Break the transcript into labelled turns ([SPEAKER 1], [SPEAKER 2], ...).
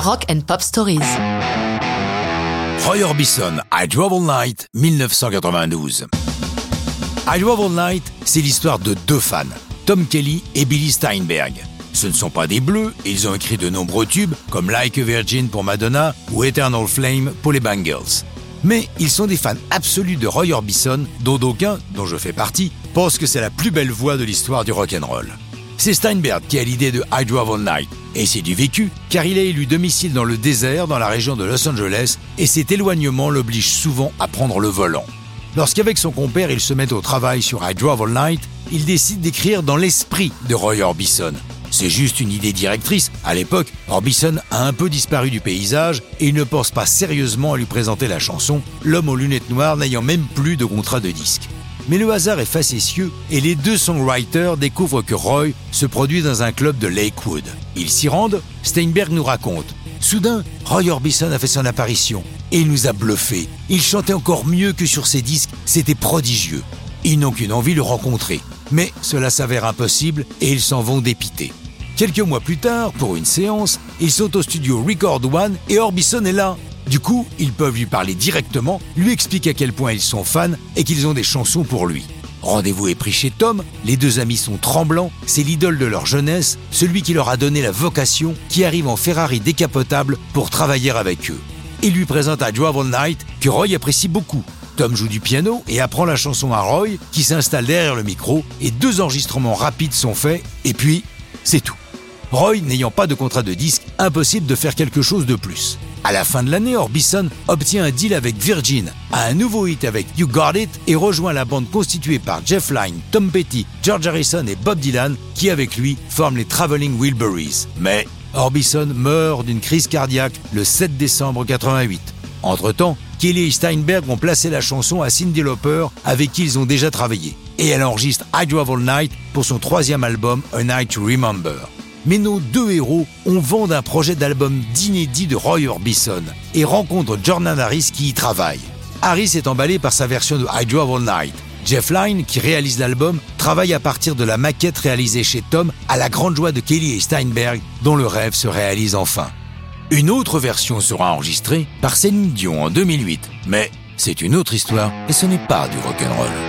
[SPEAKER 1] Rock and Pop Stories.
[SPEAKER 2] Roy Orbison, I Drove All Night, 1992. I Drove All Night, c'est l'histoire de deux fans, Tom Kelly et Billy Steinberg. Ce ne sont pas des bleus, ils ont écrit de nombreux tubes comme Like a Virgin pour Madonna ou Eternal Flame pour les Bangles. Mais ils sont des fans absolus de Roy Orbison, dont d'aucuns, dont je fais partie, pensent que c'est la plus belle voix de l'histoire du rock'n'roll. C'est Steinberg qui a l'idée de I Drove All Night, et c'est du vécu, car il a élu domicile dans le désert, dans la région de Los Angeles, et cet éloignement l'oblige souvent à prendre le volant. Lorsqu'avec son compère il se met au travail sur I Drove All Night, il décide d'écrire dans l'esprit de Roy Orbison. C'est juste une idée directrice. À l'époque, Orbison a un peu disparu du paysage et il ne pense pas sérieusement à lui présenter la chanson, l'homme aux lunettes noires n'ayant même plus de contrat de disque. Mais le hasard est facétieux et les deux songwriters découvrent que Roy se produit dans un club de Lakewood. Ils s'y rendent, Steinberg nous raconte. Soudain, Roy Orbison a fait son apparition et il nous a bluffés. Il chantait encore mieux que sur ses disques, c'était prodigieux. Ils n'ont qu'une envie, le rencontrer. Mais cela s'avère impossible et ils s'en vont dépités. Quelques mois plus tard, pour une séance, ils sont au studio Record One et Orbison est là. Du coup, ils peuvent lui parler directement, lui expliquer à quel point ils sont fans et qu'ils ont des chansons pour lui. Rendez-vous est pris chez Tom, les deux amis sont tremblants, c'est l'idole de leur jeunesse, celui qui leur a donné la vocation, qui arrive en Ferrari décapotable pour travailler avec eux. Il lui présente à Drive Night, que Roy apprécie beaucoup. Tom joue du piano et apprend la chanson à Roy, qui s'installe derrière le micro, et deux enregistrements rapides sont faits, et puis, c'est tout. Roy n'ayant pas de contrat de disque, impossible de faire quelque chose de plus. À la fin de l'année, Orbison obtient un deal avec Virgin, a un nouveau hit avec You Got It et rejoint la bande constituée par Jeff Lynne, Tom Petty, George Harrison et Bob Dylan qui avec lui forment les Traveling Wilburys. Mais Orbison meurt d'une crise cardiaque le 7 décembre 88. Entre-temps, Kelly et Steinberg ont placé la chanson à Cyndi Lauper avec qui ils ont déjà travaillé. Et elle enregistre I Drive All Night pour son troisième album A Night to Remember. Mais nos deux héros ont vent d'un projet d'album d'inédit de Roy Orbison et rencontrent Jordan Harris qui y travaille. Harris est emballé par sa version de I Drove All Night. Jeff Lynne, qui réalise l'album, travaille à partir de la maquette réalisée chez Tom à la grande joie de Kelly et Steinberg, dont le rêve se réalise enfin. Une autre version sera enregistrée par Céline Dion en 2008, mais c'est une autre histoire et ce n'est pas du rock'n'roll.